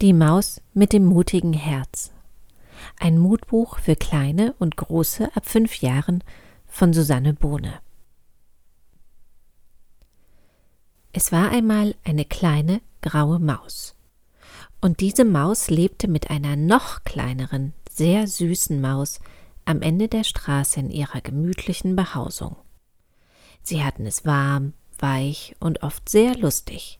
Die Maus mit dem mutigen Herz. Ein Mutbuch für kleine und große ab fünf Jahren von Susanne Bohne. Es war einmal eine kleine graue Maus. Und diese Maus lebte mit einer noch kleineren, sehr süßen Maus am Ende der Straße in ihrer gemütlichen Behausung. Sie hatten es warm, weich und oft sehr lustig.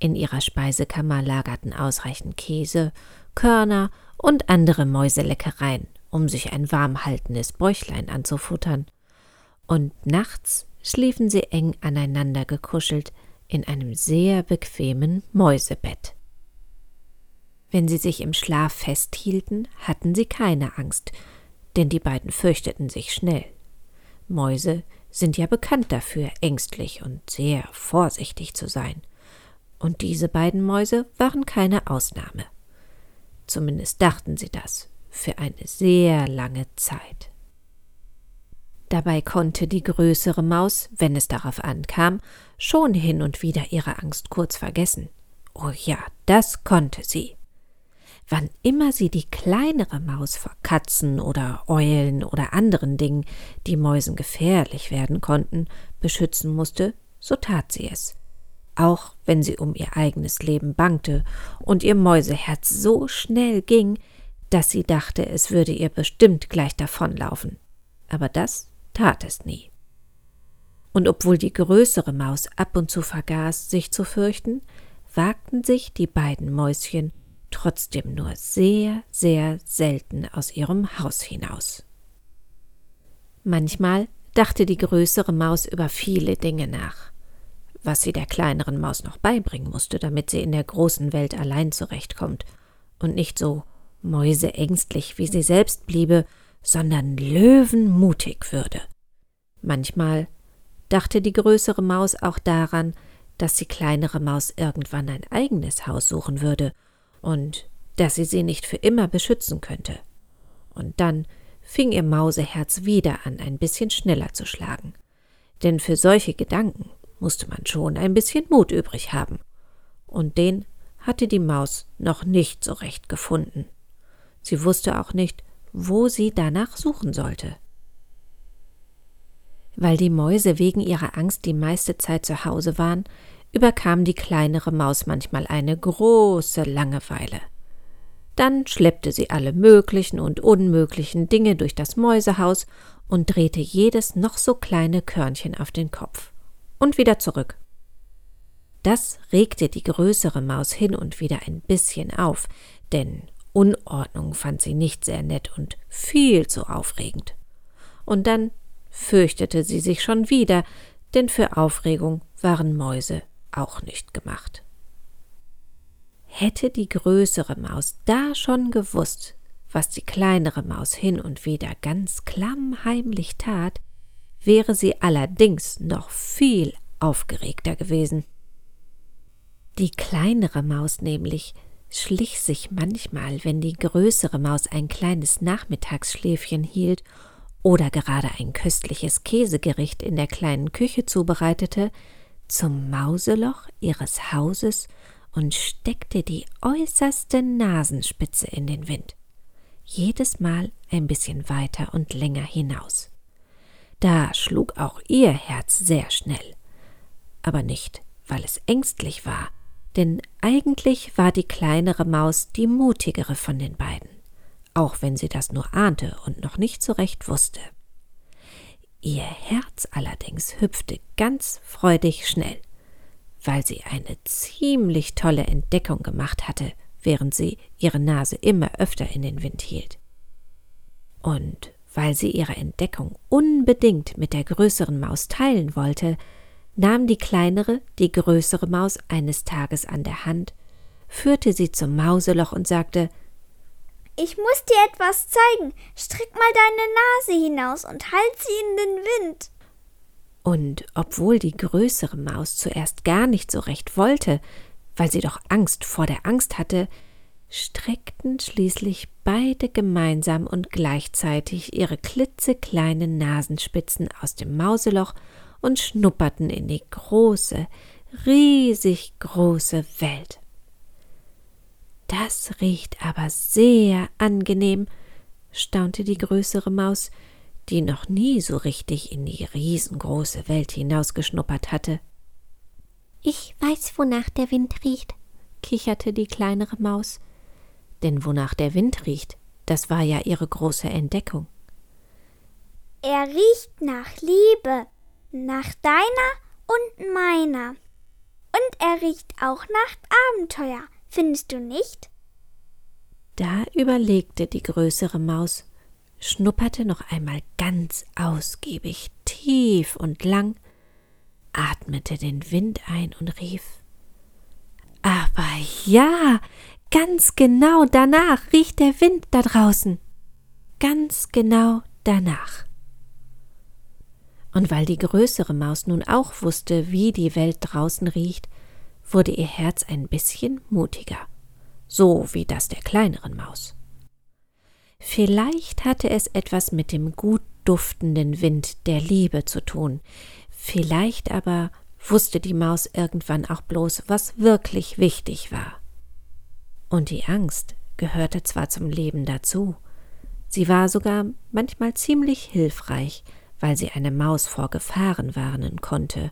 In ihrer Speisekammer lagerten ausreichend Käse, Körner und andere Mäuseleckereien, um sich ein warmhaltendes Bäuchlein anzufuttern. Und nachts schliefen sie eng aneinander gekuschelt in einem sehr bequemen Mäusebett. Wenn sie sich im Schlaf festhielten, hatten sie keine Angst, denn die beiden fürchteten sich schnell. Mäuse sind ja bekannt dafür, ängstlich und sehr vorsichtig zu sein und diese beiden Mäuse waren keine Ausnahme. Zumindest dachten sie das für eine sehr lange Zeit. Dabei konnte die größere Maus, wenn es darauf ankam, schon hin und wieder ihre Angst kurz vergessen. Oh ja, das konnte sie. Wann immer sie die kleinere Maus vor Katzen oder Eulen oder anderen Dingen, die Mäusen gefährlich werden konnten, beschützen musste, so tat sie es auch wenn sie um ihr eigenes Leben bangte und ihr Mäuseherz so schnell ging, dass sie dachte, es würde ihr bestimmt gleich davonlaufen. Aber das tat es nie. Und obwohl die größere Maus ab und zu vergaß, sich zu fürchten, wagten sich die beiden Mäuschen trotzdem nur sehr, sehr selten aus ihrem Haus hinaus. Manchmal dachte die größere Maus über viele Dinge nach was sie der kleineren Maus noch beibringen musste, damit sie in der großen Welt allein zurechtkommt und nicht so mäuseängstlich wie sie selbst bliebe, sondern löwenmutig würde. Manchmal dachte die größere Maus auch daran, dass die kleinere Maus irgendwann ein eigenes Haus suchen würde und dass sie sie nicht für immer beschützen könnte. Und dann fing ihr Mauseherz wieder an, ein bisschen schneller zu schlagen. Denn für solche Gedanken musste man schon ein bisschen Mut übrig haben. Und den hatte die Maus noch nicht so recht gefunden. Sie wusste auch nicht, wo sie danach suchen sollte. Weil die Mäuse wegen ihrer Angst die meiste Zeit zu Hause waren, überkam die kleinere Maus manchmal eine große Langeweile. Dann schleppte sie alle möglichen und unmöglichen Dinge durch das Mäusehaus und drehte jedes noch so kleine Körnchen auf den Kopf und wieder zurück. Das regte die größere Maus hin und wieder ein bisschen auf, denn Unordnung fand sie nicht sehr nett und viel zu aufregend. Und dann fürchtete sie sich schon wieder, denn für Aufregung waren Mäuse auch nicht gemacht. Hätte die größere Maus da schon gewusst, was die kleinere Maus hin und wieder ganz klammheimlich tat, wäre sie allerdings noch viel aufgeregter gewesen. Die kleinere Maus nämlich schlich sich manchmal, wenn die größere Maus ein kleines Nachmittagsschläfchen hielt oder gerade ein köstliches Käsegericht in der kleinen Küche zubereitete, zum Mauseloch ihres Hauses und steckte die äußerste Nasenspitze in den Wind, jedes Mal ein bisschen weiter und länger hinaus. Da schlug auch ihr Herz sehr schnell. Aber nicht, weil es ängstlich war, denn eigentlich war die kleinere Maus die mutigere von den beiden, auch wenn sie das nur ahnte und noch nicht so recht wusste. Ihr Herz allerdings hüpfte ganz freudig schnell, weil sie eine ziemlich tolle Entdeckung gemacht hatte, während sie ihre Nase immer öfter in den Wind hielt. Und weil sie ihre Entdeckung unbedingt mit der größeren Maus teilen wollte, nahm die kleinere die größere Maus eines Tages an der Hand, führte sie zum Mauseloch und sagte Ich muss dir etwas zeigen. Streck mal deine Nase hinaus und halt sie in den Wind. Und obwohl die größere Maus zuerst gar nicht so recht wollte, weil sie doch Angst vor der Angst hatte, streckten schließlich beide gemeinsam und gleichzeitig ihre klitzekleinen Nasenspitzen aus dem Mauseloch und schnupperten in die große, riesig große Welt. Das riecht aber sehr angenehm, staunte die größere Maus, die noch nie so richtig in die riesengroße Welt hinausgeschnuppert hatte. Ich weiß, wonach der Wind riecht, kicherte die kleinere Maus. Denn wonach der Wind riecht, das war ja ihre große Entdeckung. Er riecht nach Liebe, nach deiner und meiner. Und er riecht auch nach Abenteuer, findest du nicht? Da überlegte die größere Maus, schnupperte noch einmal ganz ausgiebig, tief und lang, atmete den Wind ein und rief Aber ja, ganz genau danach riecht der Wind da draußen. Ganz genau danach. Und weil die größere Maus nun auch wusste, wie die Welt draußen riecht, wurde ihr Herz ein bisschen mutiger, so wie das der kleineren Maus. Vielleicht hatte es etwas mit dem gut duftenden Wind der Liebe zu tun, vielleicht aber wusste die Maus irgendwann auch bloß, was wirklich wichtig war. Und die Angst gehörte zwar zum Leben dazu, sie war sogar manchmal ziemlich hilfreich, weil sie eine Maus vor Gefahren warnen konnte,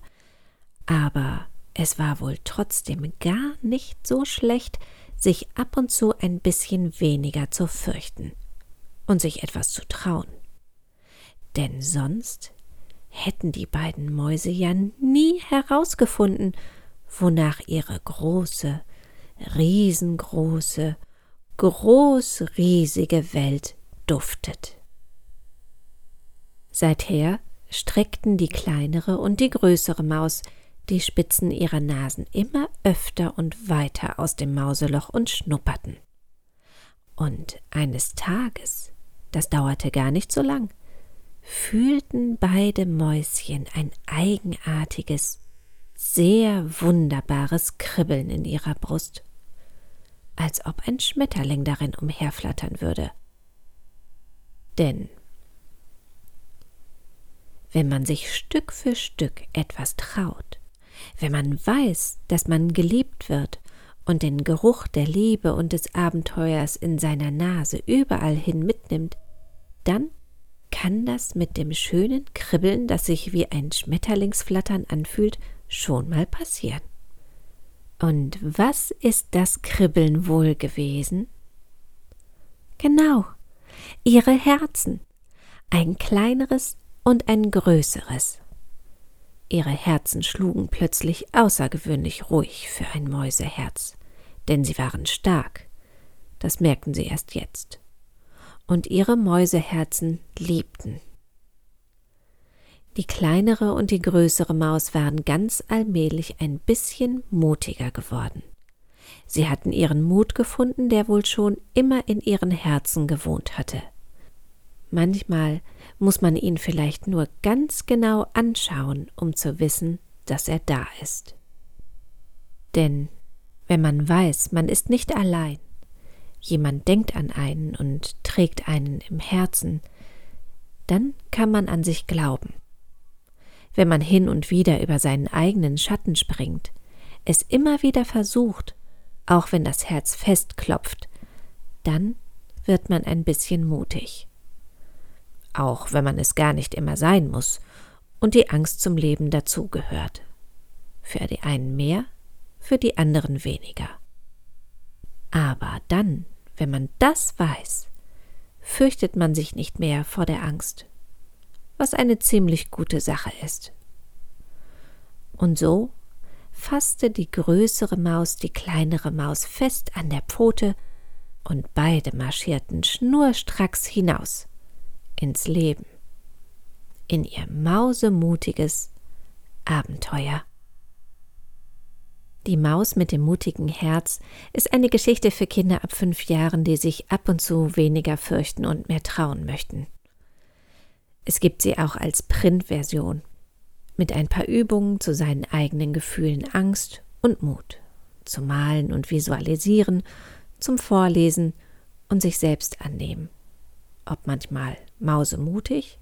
aber es war wohl trotzdem gar nicht so schlecht, sich ab und zu ein bisschen weniger zu fürchten und sich etwas zu trauen. Denn sonst hätten die beiden Mäuse ja nie herausgefunden, wonach ihre große, riesengroße, großriesige Welt duftet. Seither streckten die kleinere und die größere Maus die Spitzen ihrer Nasen immer öfter und weiter aus dem Mauseloch und schnupperten. Und eines Tages, das dauerte gar nicht so lang, fühlten beide Mäuschen ein eigenartiges, sehr wunderbares Kribbeln in ihrer Brust, als ob ein Schmetterling darin umherflattern würde. Denn wenn man sich Stück für Stück etwas traut, wenn man weiß, dass man geliebt wird und den Geruch der Liebe und des Abenteuers in seiner Nase überall hin mitnimmt, dann kann das mit dem schönen Kribbeln, das sich wie ein Schmetterlingsflattern anfühlt, schon mal passieren. Und was ist das Kribbeln wohl gewesen? Genau, ihre Herzen, ein kleineres und ein größeres. Ihre Herzen schlugen plötzlich außergewöhnlich ruhig für ein Mäuseherz, denn sie waren stark. Das merkten sie erst jetzt. Und ihre Mäuseherzen liebten. Die kleinere und die größere Maus waren ganz allmählich ein bisschen mutiger geworden. Sie hatten ihren Mut gefunden, der wohl schon immer in ihren Herzen gewohnt hatte. Manchmal muss man ihn vielleicht nur ganz genau anschauen, um zu wissen, dass er da ist. Denn wenn man weiß, man ist nicht allein, jemand denkt an einen und trägt einen im Herzen, dann kann man an sich glauben. Wenn man hin und wieder über seinen eigenen Schatten springt, es immer wieder versucht, auch wenn das Herz festklopft, dann wird man ein bisschen mutig auch wenn man es gar nicht immer sein muss und die Angst zum Leben dazugehört. Für die einen mehr, für die anderen weniger. Aber dann, wenn man das weiß, fürchtet man sich nicht mehr vor der Angst, was eine ziemlich gute Sache ist. Und so fasste die größere Maus die kleinere Maus fest an der Pfote, und beide marschierten schnurstracks hinaus ins Leben, in ihr mausemutiges Abenteuer. Die Maus mit dem mutigen Herz ist eine Geschichte für Kinder ab fünf Jahren, die sich ab und zu weniger fürchten und mehr trauen möchten. Es gibt sie auch als Printversion, mit ein paar Übungen zu seinen eigenen Gefühlen Angst und Mut, zum Malen und Visualisieren, zum Vorlesen und sich selbst annehmen ob manchmal mausemutig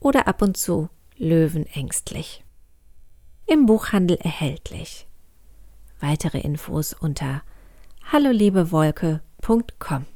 oder ab und zu löwenängstlich. Im Buchhandel erhältlich. Weitere Infos unter halloliebeWolke.com.